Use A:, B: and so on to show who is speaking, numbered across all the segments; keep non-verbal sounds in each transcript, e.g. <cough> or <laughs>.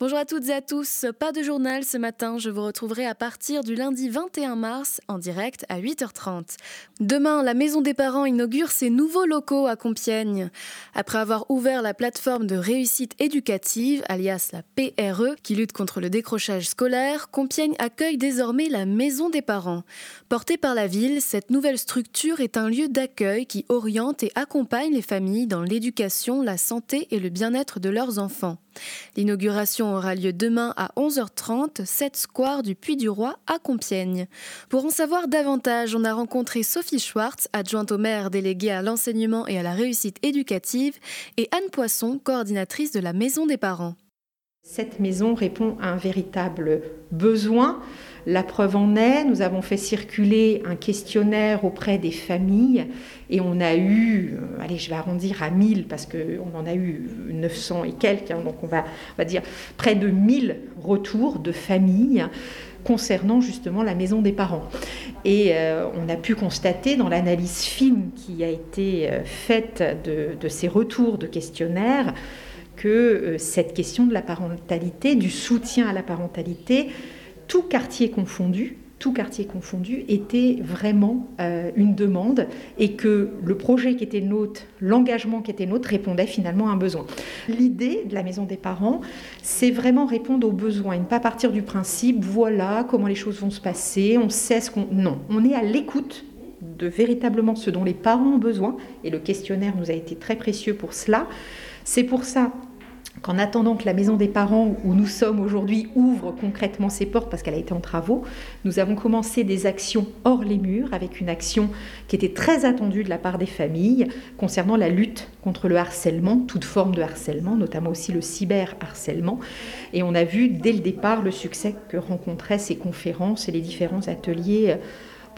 A: Bonjour à toutes et à tous, pas de journal ce matin, je vous retrouverai à partir du lundi 21 mars en direct à 8h30. Demain, la Maison des Parents inaugure ses nouveaux locaux à Compiègne. Après avoir ouvert la plateforme de réussite éducative, alias la PRE, qui lutte contre le décrochage scolaire, Compiègne accueille désormais la Maison des Parents. Portée par la ville, cette nouvelle structure est un lieu d'accueil qui oriente et accompagne les familles dans l'éducation, la santé et le bien-être de leurs enfants. L'inauguration aura lieu demain à 11h30, 7 square du Puy-du-Roi à Compiègne. Pour en savoir davantage, on a rencontré Sophie Schwartz, adjointe au maire déléguée à l'enseignement et à la réussite éducative, et Anne Poisson, coordinatrice de la Maison des parents.
B: Cette maison répond à un véritable besoin la preuve en est, nous avons fait circuler un questionnaire auprès des familles et on a eu, euh, allez, je vais arrondir à 1000 parce qu'on en a eu 900 et quelques, hein, donc on va, dire près de 1000 retours de familles concernant justement la maison des parents. Et euh, on a pu constater dans l'analyse fine qui a été euh, faite de, ces retours de questionnaires que cette question de la parentalité, du soutien à la parentalité, tout quartier confondu, tout quartier confondu, était vraiment euh, une demande et que le projet qui était nôtre, l'engagement qui était nôtre répondait finalement à un besoin. L'idée de la maison des parents, c'est vraiment répondre aux besoins et ne pas partir du principe, voilà comment les choses vont se passer, on sait ce qu'on... Non, on est à l'écoute de véritablement ce dont les parents ont besoin et le questionnaire nous a été très précieux pour cela. C'est pour ça qu'en attendant que la maison des parents où nous sommes aujourd'hui ouvre concrètement ses portes parce qu'elle a été en travaux, nous avons commencé des actions hors les murs avec une action qui était très attendue de la part des familles concernant la lutte contre le harcèlement, toute forme de harcèlement, notamment aussi le cyberharcèlement. Et on a vu dès le départ le succès que rencontraient ces conférences et les différents ateliers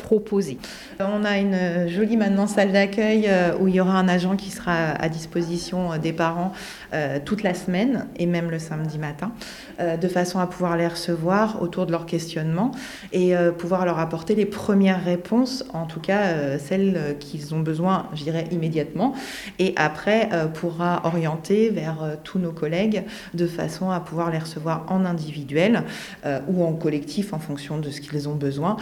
B: proposé.
C: On a une jolie maintenant salle d'accueil euh, où il y aura un agent qui sera à disposition euh, des parents euh, toute la semaine et même le samedi matin, de façon à pouvoir les recevoir autour de leurs questionnements et pouvoir leur apporter les premières réponses, en tout cas celles qu'ils ont besoin, je dirais, immédiatement. Et après, pourra orienter vers tous nos collègues de façon à pouvoir les recevoir en individuel ou en collectif en fonction de ce qu'ils ont besoin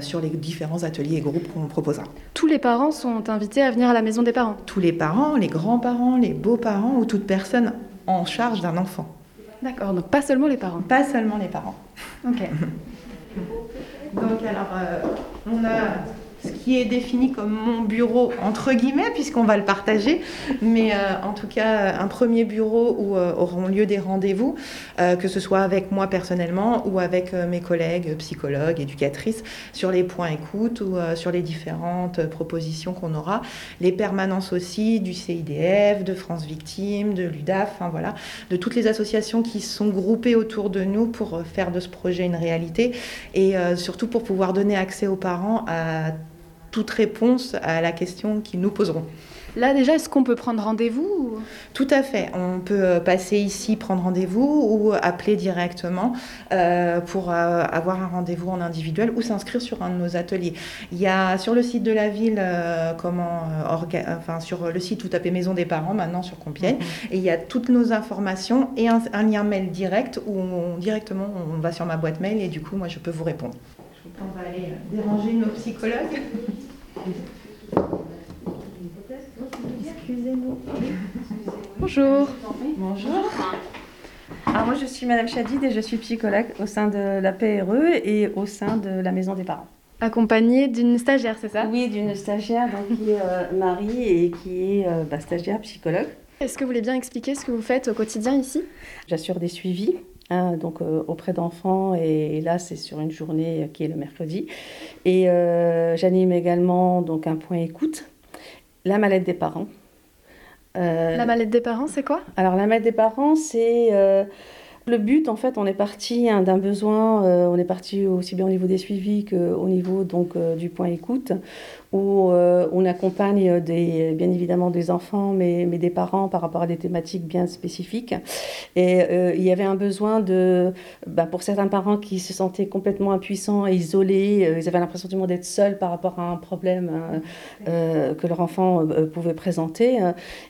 C: sur les différents ateliers et groupes qu'on proposera.
A: Tous les parents sont invités à venir à la maison des parents
C: Tous les parents, les grands-parents, les beaux-parents ou toute personne en charge d'un enfant.
A: D'accord, donc pas seulement les parents
C: Pas seulement les parents.
A: Ok. <laughs>
C: donc alors, euh, on a ce qui est défini comme mon bureau, entre guillemets, puisqu'on va le partager, mais euh, en tout cas un premier bureau où euh, auront lieu des rendez-vous, euh, que ce soit avec moi personnellement ou avec mes collègues psychologues, éducatrices, sur les points écoute ou sur les différentes propositions qu'on aura, les permanences aussi du CIDF, de France Victime, de l'UDAF, enfin voilà, de toutes les associations qui sont groupées autour de nous pour faire de ce projet une réalité. Et surtout pour pouvoir donner accès aux parents à toute réponse à la question qu'ils nous poseront.
A: Là déjà, est-ce qu'on peut prendre rendez-vous
C: Tout à fait. On peut euh, passer ici, prendre rendez-vous ou appeler directement euh, pour euh, avoir un rendez-vous en individuel ou s'inscrire sur un de nos ateliers. Il y a sur le site de la ville, comment, enfin sur le site, vous tapez Maison des parents maintenant sur Compiègne, mhm. et il y a toutes nos informations et un, un lien mail direct où on, directement on va sur ma boîte mail et du coup moi je peux vous répondre.
B: On va aller déranger nos psychologues.
A: Excusez-nous. Bonjour.
D: Bonjour. Alors moi je suis Madame Chadid et je suis psychologue au sein de la PRE et au sein de la Maison des parents.
A: Accompagnée d'une stagiaire, c'est ça?
D: Oui, d'une stagiaire donc, qui est euh, Marie et qui est euh, bah, stagiaire psychologue.
A: Est-ce que vous voulez bien expliquer ce que vous faites au quotidien ici?
D: J'assure des suivis Hein, donc euh, auprès d'enfants et, là c'est sur une journée qui est le mercredi et j'anime également donc un point écoute la mallette des parents.
A: Euh, la mallette des parents, c'est quoi?
D: Alors la mallette des parents, c'est euh, le but. En fait, on est parti hein, d'un besoin. Euh, on est parti aussi bien au niveau des suivis qu'au niveau donc du point écoute, où on accompagne des, bien évidemment des enfants, mais, mais, des parents par rapport à des thématiques bien spécifiques. Et il y avait un besoin de, bah, pour certains parents qui se sentaient complètement impuissants et isolés, ils avaient l'impression du monde d'être seuls par rapport à un problème que leur enfant pouvait présenter.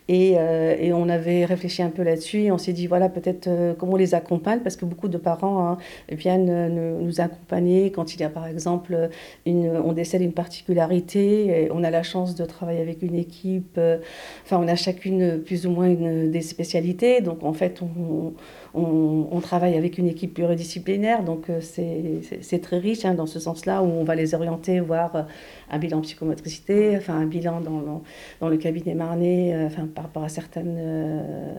D: Et, et, on avait réfléchi un peu là-dessus et on s'est dit, voilà, peut-être comment on les accompagne, parce que beaucoup de parents hein, viennent nous accompagner quand il y a par exemple, une, on décèle une particularité, on a la chance de travailler avec une équipe, euh, enfin on a chacune plus ou moins des spécialités, donc en fait on, travaille avec une équipe pluridisciplinaire, donc euh, c'est très riche hein, dans ce sens-là, où on va les orienter voir un bilan psychomotricité, enfin un bilan dans, dans, le cabinet Marnay, euh, enfin, par rapport à certaines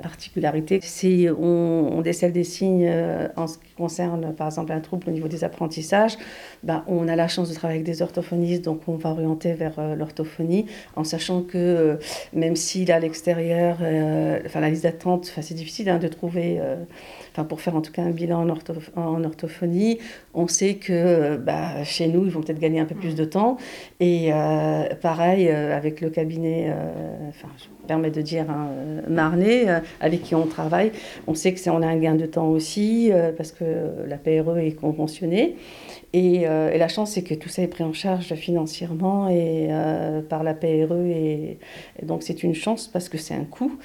D: particularités. Si on, décèle des signes en ce qui concerne par exemple un trouble au niveau des apprentissages, bah, on a la chance de travailler avec des orthophonistes, donc on va orienter vers l'orthophonie, en sachant que même s'il à l'extérieur, enfin la liste d'attente, c'est difficile hein, de trouver enfin pour faire en tout cas un bilan en, orthophonie, on sait que bah, chez nous, ils vont peut-être gagner un peu plus de temps. Et euh, pareil, euh, avec le cabinet, euh, enfin, je me permets de dire un Marnay, avec qui on travaille, on sait que c'est on a un gain de temps aussi, parce que la PRE est conventionnée. Et, la chance, c'est que tout ça est pris en charge financièrement et par la PRE. Et, donc, c'est une chance parce que c'est un coût.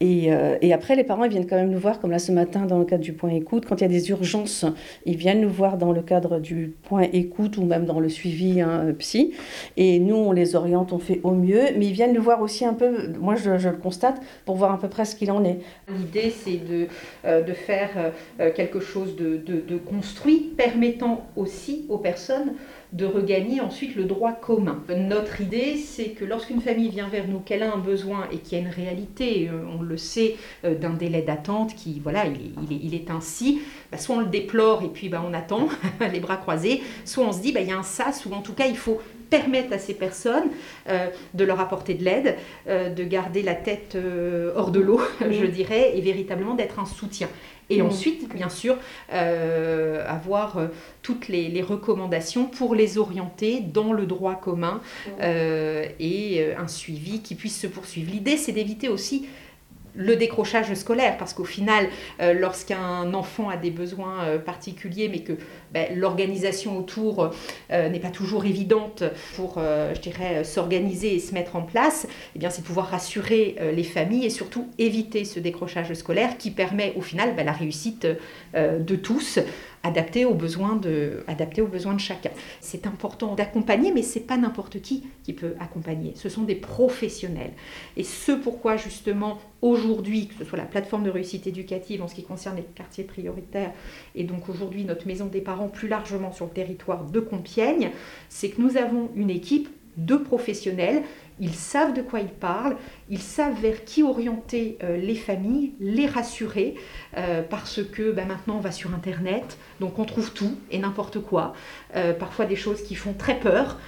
D: Et, et, après, les parents ils viennent quand même nous voir, comme là ce matin, dans le cadre du point écoute. Quand il y a des urgences, ils viennent nous voir dans le cadre du point écoute ou même dans le suivi hein, psy. Et nous, on les oriente, on fait au mieux. Mais ils viennent nous voir aussi un peu, moi je, le constate, pour voir à peu près ce qu'il en est.
B: L'idée, c'est de, de faire quelque chose de, de, construit, permettant aussi aux personnes de regagner ensuite le droit commun. Notre idée, c'est que lorsqu'une famille vient vers nous, qu'elle a un besoin et qu'il y a une réalité, euh, on le sait, euh, d'un délai d'attente qui, voilà, il est, ainsi, bah, soit on le déplore et puis bah, on attend, <laughs> les bras croisés, soit on se dit, bah, il y a un sas, ou en tout cas, il faut permettre à ces personnes euh, de leur apporter de l'aide, de garder la tête hors de l'eau, <laughs> je dirais, et véritablement d'être un soutien. Et mm. ensuite, bien sûr, euh, avoir euh, toutes les, recommandations pour les orienter dans le droit commun mm. euh, et un suivi qui puisse se poursuivre. L'idée, c'est d'éviter aussi le décrochage scolaire, parce qu'au final, lorsqu'un enfant a des besoins particuliers, mais que ben, l'organisation autour euh, n'est pas toujours évidente pour, euh, s'organiser et se mettre en place, eh bien, c'est pouvoir rassurer euh, les familles et surtout éviter ce décrochage scolaire qui permet au final ben, la réussite de tous adapté aux besoins de, chacun. C'est important d'accompagner, mais c'est pas n'importe qui qui peut accompagner. Ce sont des professionnels. Et ce pourquoi justement aujourd'hui, que ce soit la plateforme de réussite éducative en ce qui concerne les quartiers prioritaires, et donc aujourd'hui notre maison des parents plus largement sur le territoire de Compiègne, c'est que nous avons une équipe de professionnels. Ils savent de quoi ils parlent, ils savent vers qui orienter euh, les familles, les rassurer, euh, parce que bah, maintenant on va sur Internet, donc on trouve tout et n'importe quoi, euh, parfois des choses qui font très peur.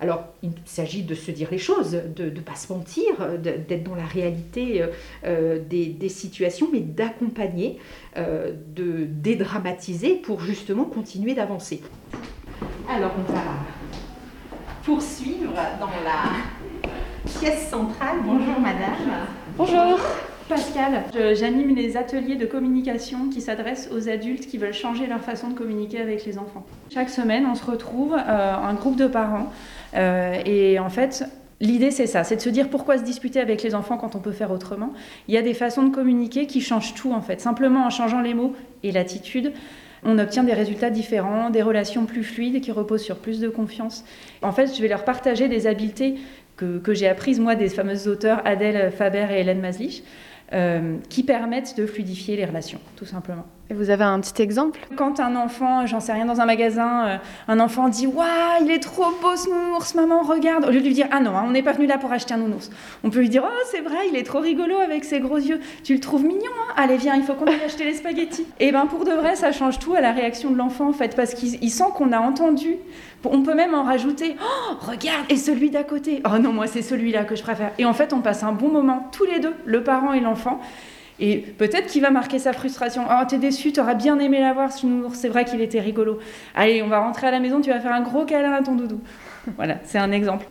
B: alors il s'agit de se dire les choses, de ne pas se mentir, d'être dans la réalité des, des, situations, mais d'accompagner, de dédramatiser pour justement continuer d'avancer. Alors on va poursuivre dans la pièce centrale. Bonjour madame.
E: Bonjour. Pascal, j'anime les ateliers de communication qui s'adressent aux adultes qui veulent changer leur façon de communiquer avec les enfants. Chaque semaine, on se retrouve, euh, un groupe de parents, euh, et en fait, L'idée, c'est ça, c'est de se dire pourquoi se disputer avec les enfants quand on peut faire autrement. Il y a des façons de communiquer qui changent tout, en fait. Simplement en changeant les mots et l'attitude, on obtient des résultats différents, des relations plus fluides qui reposent sur plus de confiance. En fait, je vais leur partager des habiletés que, j'ai apprises, moi, des fameuses auteurs Adèle Faber et Hélène Maslich, euh, qui permettent de fluidifier les relations, tout simplement.
A: Et vous avez un petit exemple?
E: Quand un enfant, j'en sais rien, dans un magasin, euh, un enfant dit Waouh, il est trop beau ce nounours, maman, regarde Au lieu de lui dire Ah non, hein, on n'est pas venu là pour acheter un nounours. On peut lui dire Oh, c'est vrai, il est trop rigolo avec ses gros yeux. Tu le trouves mignon, hein? Allez, viens, il faut qu'on aille acheter les spaghettis. <laughs> Et bien, pour de vrai, ça change tout à la réaction de l'enfant, en fait, parce qu'il sent qu'on a entendu. On peut même en rajouter Oh, regarde, et celui d'à côté Oh non, moi, c'est celui-là que je préfère. Et en fait, on passe un bon moment, tous les deux, le parent et l'enfant Et peut-être qu'il va marquer sa frustration. Oh, t'es déçu, t'aurais bien aimé l'avoir ce nounours, c'est vrai qu'il était rigolo. Allez, on va rentrer à la maison, tu vas faire un gros câlin à ton doudou. voilà, c'est un exemple.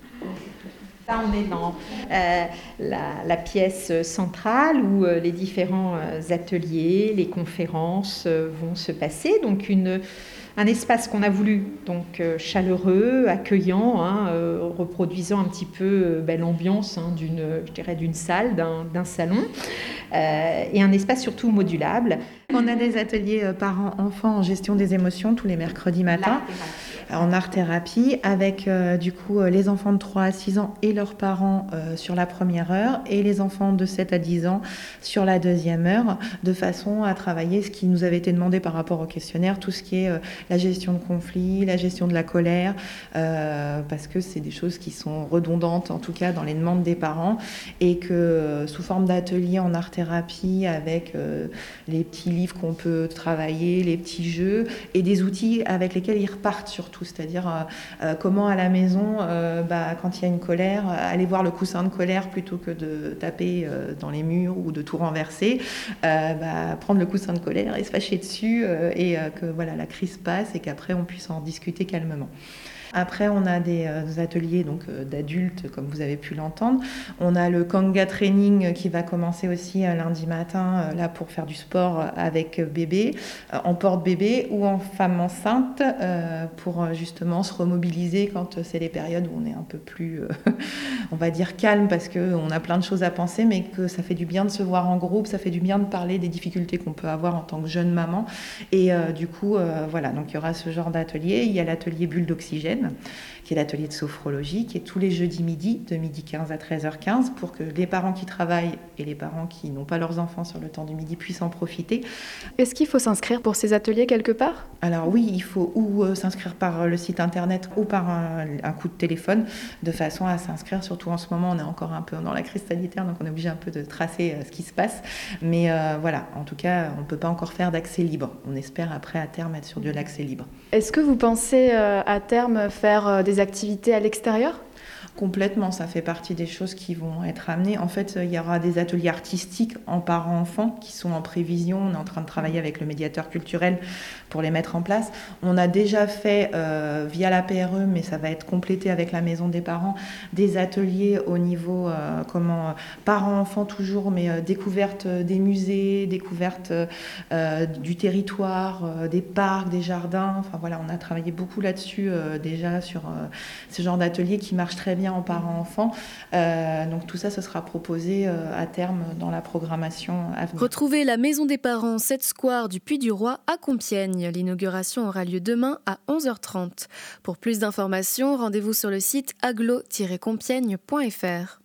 B: Là, on est dans euh, la, pièce centrale où euh, les différents euh, ateliers, les conférences vont se passer. Donc, une, un espace qu'on a voulu donc chaleureux, accueillant, hein, reproduisant un petit peu ben, l'ambiance hein, d'une, je dirais, d'une salle, d'un, salon, et un espace surtout modulable.
C: On a des ateliers parents-enfants en gestion des émotions tous les mercredis matins en art-thérapie avec euh, du coup euh, les enfants de 3 à 6 ans et leurs parents euh, sur la première heure et les enfants de 7 à 10 ans sur la deuxième heure de façon à travailler ce qui nous avait été demandé par rapport au questionnaire, tout ce qui est la gestion de conflits, la gestion de la colère, parce que c'est des choses qui sont redondantes en tout cas dans les demandes des parents et que sous forme d'atelier en art-thérapie avec les petits livres qu'on peut travailler, les petits jeux et des outils avec lesquels ils repartent surtout c'est-à-dire euh, euh, comment à la maison, euh, bah, quand il y a une colère, aller voir le coussin de colère plutôt que de taper dans les murs ou de tout renverser, bah, prendre le coussin de colère et se fâcher dessus et que voilà la crise passe et qu'après on puisse en discuter calmement. Après, on a des, euh, ateliers donc euh, d'adultes, comme vous avez pu l'entendre. On a le Kanga Training qui va commencer aussi euh, lundi matin, là pour faire du sport avec bébé, en porte-bébé ou en femme enceinte, pour justement se remobiliser quand c'est les périodes où on est un peu plus, <laughs> on va dire, calme parce qu'on a plein de choses à penser, mais que ça fait du bien de se voir en groupe, ça fait du bien de parler des difficultés qu'on peut avoir en tant que jeune maman. Et du coup, voilà, donc il y aura ce genre d'atelier. Il y a l'atelier bulle d'oxygène qui est l'atelier de sophrologie, qui est tous les jeudis midi, de midi 15 à 13h15, pour que les parents qui travaillent et les parents qui n'ont pas leurs enfants sur le temps du midi puissent en profiter.
A: Est-ce qu'il faut s'inscrire pour ces ateliers quelque part?
C: Alors oui, il faut ou euh, s'inscrire par le site internet ou par un, coup de téléphone, de façon à s'inscrire. Surtout en ce moment, on est encore un peu dans la crise sanitaire, donc on est obligé un peu de tracer euh, ce qui se passe. Mais euh, voilà, en tout cas, on ne peut pas encore faire d'accès libre. On espère après à terme être sur de l'accès libre.
A: Est-ce que vous pensez à terme faire des activités à l'extérieur?
C: Complètement, ça fait partie des choses qui vont être amenées. En fait, il y aura des ateliers artistiques en parents-enfants qui sont en prévision. On est en train de travailler avec le médiateur culturel pour les mettre en place. On a déjà fait euh, via la PRE, mais ça va être complété avec la maison des parents, des ateliers au niveau euh, comment parents-enfants toujours, mais euh, découverte des musées, découverte du territoire, des parcs, des jardins. Enfin voilà, on a travaillé beaucoup là-dessus déjà sur ce genre d'atelier qui marche très bien en parents-enfants. Euh, donc tout ça, ce sera proposé euh, à terme dans la programmation à venir.
A: Retrouvez la Maison des Parents 7 Square du Puy-du-Roi à Compiègne. L'inauguration aura lieu demain à 11h30. Pour plus d'informations, rendez-vous sur le site aglo-compiègne.fr.